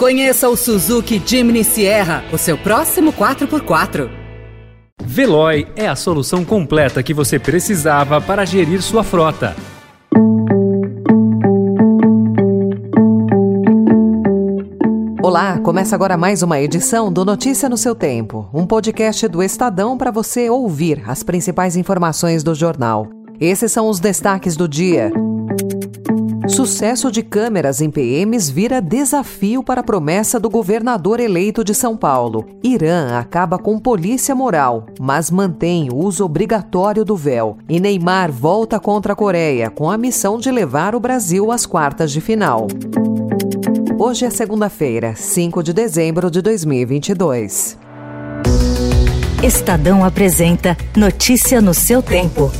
Conheça o Suzuki Jimny Sierra, o seu próximo 4x4. Veloy é a solução completa que você precisava para gerir sua frota. Olá, começa agora mais uma edição do Notícia no seu Tempo, um podcast do Estadão para você ouvir as principais informações do jornal. Esses são os destaques do dia. Sucesso de câmeras em PMs vira desafio para a promessa do governador eleito de São Paulo. Irã acaba com polícia moral, mas mantém o uso obrigatório do véu. E Neymar volta contra a Coreia com a missão de levar o Brasil às quartas de final. Hoje é segunda-feira, 5 de dezembro de 2022. Estadão apresenta Notícia no seu tempo.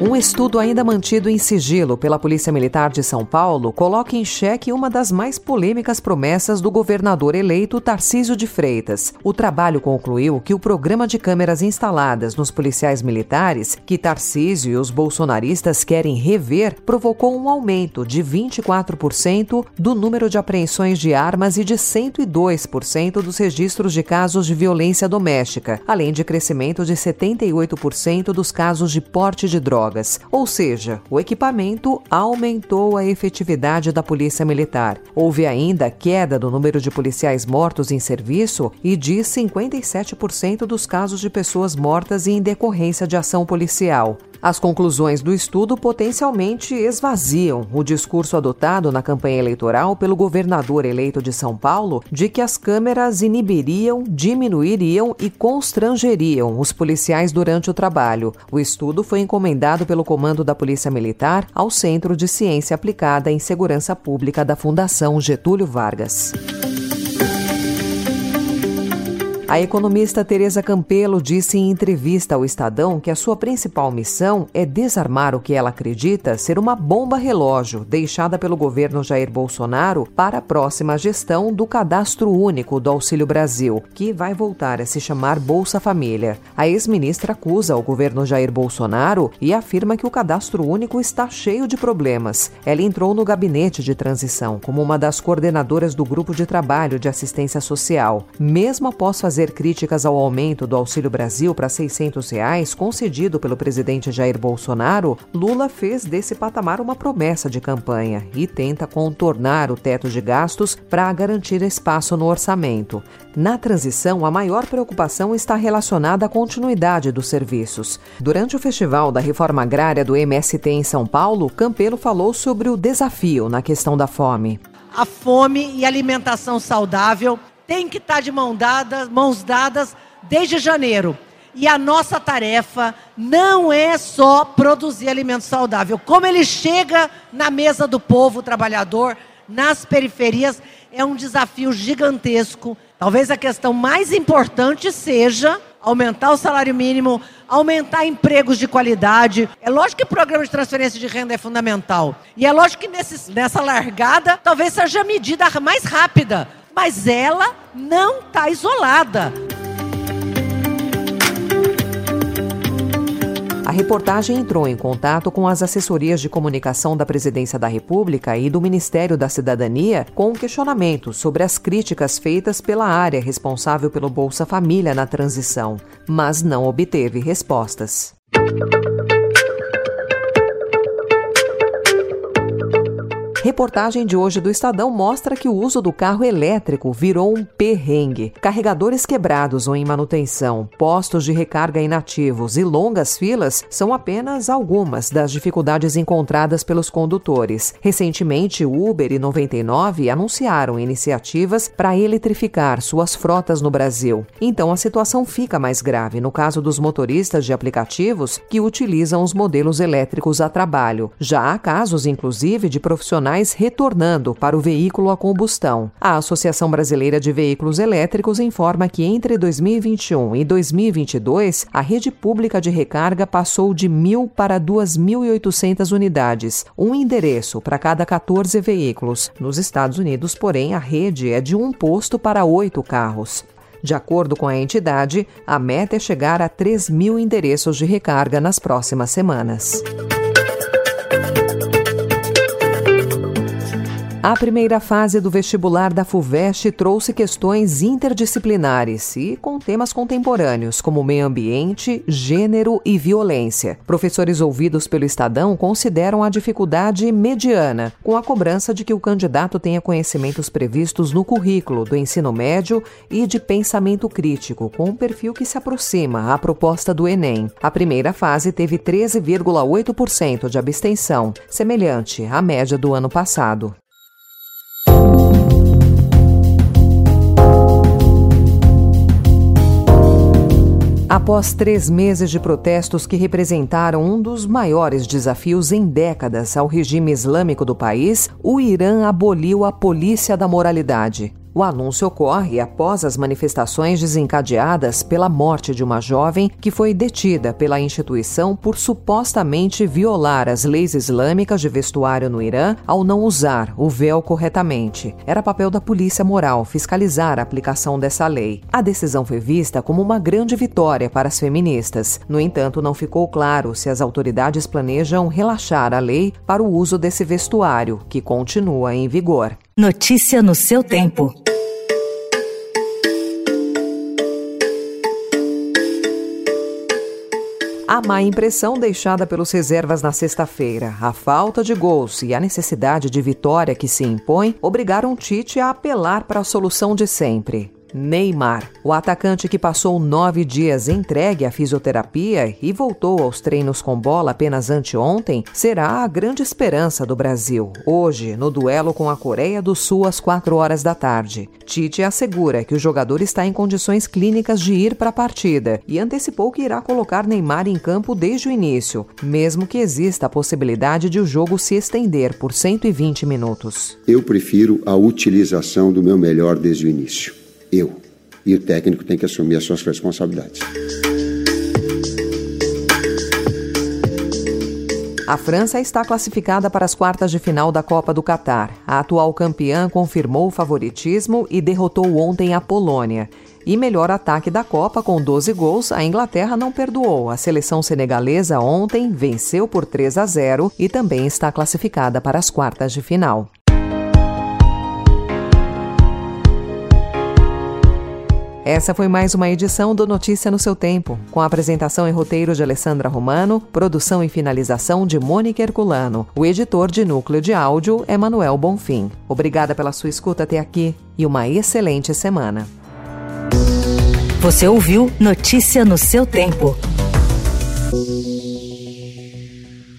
Um estudo ainda mantido em sigilo pela Polícia Militar de São Paulo coloca em xeque uma das mais polêmicas promessas do governador eleito Tarcísio de Freitas. O trabalho concluiu que o programa de câmeras instaladas nos policiais militares, que Tarcísio e os bolsonaristas querem rever, provocou um aumento de 24% do número de apreensões de armas e de 102% dos registros de casos de violência doméstica, além de crescimento de 78% dos casos de porte de drogas drogas, ou seja, o equipamento aumentou a efetividade da Polícia Militar. Houve ainda queda do número de policiais mortos em serviço e de 57% dos casos de pessoas mortas em decorrência de ação policial. As conclusões do estudo potencialmente esvaziam o discurso adotado na campanha eleitoral pelo governador eleito de São Paulo de que as câmeras inibiriam, diminuiriam e constrangeriam os policiais durante o trabalho. O estudo foi encomendado pelo Comando da Polícia Militar ao Centro de Ciência Aplicada em Segurança Pública da Fundação Getúlio Vargas. A economista Tereza Campelo disse em entrevista ao Estadão que a sua principal missão é desarmar o que ela acredita ser uma bomba relógio deixada pelo governo Jair Bolsonaro para a próxima gestão do cadastro único do Auxílio Brasil, que vai voltar a se chamar Bolsa Família. A ex-ministra acusa o governo Jair Bolsonaro e afirma que o cadastro único está cheio de problemas. Ela entrou no gabinete de transição como uma das coordenadoras do grupo de trabalho de assistência social. Mesmo após fazer fazer críticas ao aumento do Auxílio Brasil para 600 reais concedido pelo presidente Jair Bolsonaro, Lula fez desse patamar uma promessa de campanha e tenta contornar o teto de gastos para garantir espaço no orçamento. Na transição, a maior preocupação está relacionada à continuidade dos serviços. Durante o Festival da Reforma Agrária do MST em São Paulo, Campelo falou sobre o desafio na questão da fome. A fome e alimentação saudável tem que estar de mão dadas, mãos dadas desde janeiro. E a nossa tarefa não é só produzir alimento saudável. Como ele chega na mesa do povo trabalhador, nas periferias, é um desafio gigantesco. Talvez a questão mais importante seja aumentar o salário mínimo, aumentar empregos de qualidade. É lógico que o programa de transferência de renda é fundamental. E é lógico que nesse, nessa largada, talvez seja a medida mais rápida mas ela não está isolada. Reportagem entrou em contato com as assessorias de comunicação da Presidência da República e do Ministério da Cidadania com questionamentos sobre as críticas feitas pela área responsável pelo Bolsa Família na transição, mas não obteve respostas. Reportagem de hoje do Estadão mostra que o uso do carro elétrico virou um perrengue. Carregadores quebrados ou em manutenção, postos de recarga inativos e longas filas são apenas algumas das dificuldades encontradas pelos condutores. Recentemente, Uber e 99 anunciaram iniciativas para eletrificar suas frotas no Brasil. Então a situação fica mais grave no caso dos motoristas de aplicativos que utilizam os modelos elétricos a trabalho. Já há casos, inclusive, de profissionais profissionais retornando para o veículo a combustão. A Associação Brasileira de Veículos Elétricos informa que entre 2021 e 2022, a rede pública de recarga passou de 1.000 para 2.800 unidades, um endereço para cada 14 veículos. Nos Estados Unidos, porém, a rede é de um posto para oito carros. De acordo com a entidade, a meta é chegar a 3 mil endereços de recarga nas próximas semanas. A primeira fase do vestibular da FUVEST trouxe questões interdisciplinares e com temas contemporâneos, como meio ambiente, gênero e violência. Professores ouvidos pelo Estadão consideram a dificuldade mediana, com a cobrança de que o candidato tenha conhecimentos previstos no currículo do ensino médio e de pensamento crítico, com um perfil que se aproxima à proposta do Enem. A primeira fase teve 13,8% de abstenção, semelhante à média do ano passado. Após três meses de protestos que representaram um dos maiores desafios em décadas ao regime islâmico do país, o Irã aboliu a polícia da moralidade. O anúncio ocorre após as manifestações desencadeadas pela morte de uma jovem que foi detida pela instituição por supostamente violar as leis islâmicas de vestuário no Irã ao não usar o véu corretamente. Era papel da polícia moral fiscalizar a aplicação dessa lei. A decisão foi vista como uma grande vitória para as feministas. No entanto, não ficou claro se as autoridades planejam relaxar a lei para o uso desse vestuário, que continua em vigor. Notícia no seu tempo. A má impressão deixada pelos reservas na sexta-feira, a falta de gols e a necessidade de vitória que se impõe obrigaram Tite a apelar para a solução de sempre. Neymar. O atacante que passou nove dias entregue à fisioterapia e voltou aos treinos com bola apenas anteontem, será a grande esperança do Brasil, hoje, no duelo com a Coreia do Sul às quatro horas da tarde. Tite assegura que o jogador está em condições clínicas de ir para a partida e antecipou que irá colocar Neymar em campo desde o início, mesmo que exista a possibilidade de o jogo se estender por 120 minutos. Eu prefiro a utilização do meu melhor desde o início eu. E o técnico tem que assumir as suas responsabilidades. A França está classificada para as quartas de final da Copa do Catar. A atual campeã confirmou o favoritismo e derrotou ontem a Polônia. E melhor ataque da Copa com 12 gols, a Inglaterra não perdoou. A seleção senegalesa ontem venceu por 3 a 0 e também está classificada para as quartas de final. Essa foi mais uma edição do Notícia no seu Tempo, com a apresentação e roteiro de Alessandra Romano, produção e finalização de Mônica Herculano. O editor de núcleo de áudio é Manuel Bonfim. Obrigada pela sua escuta até aqui e uma excelente semana. Você ouviu Notícia no seu Tempo.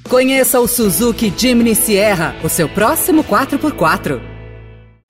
Conheça o Suzuki Jimny Sierra, o seu próximo 4x4.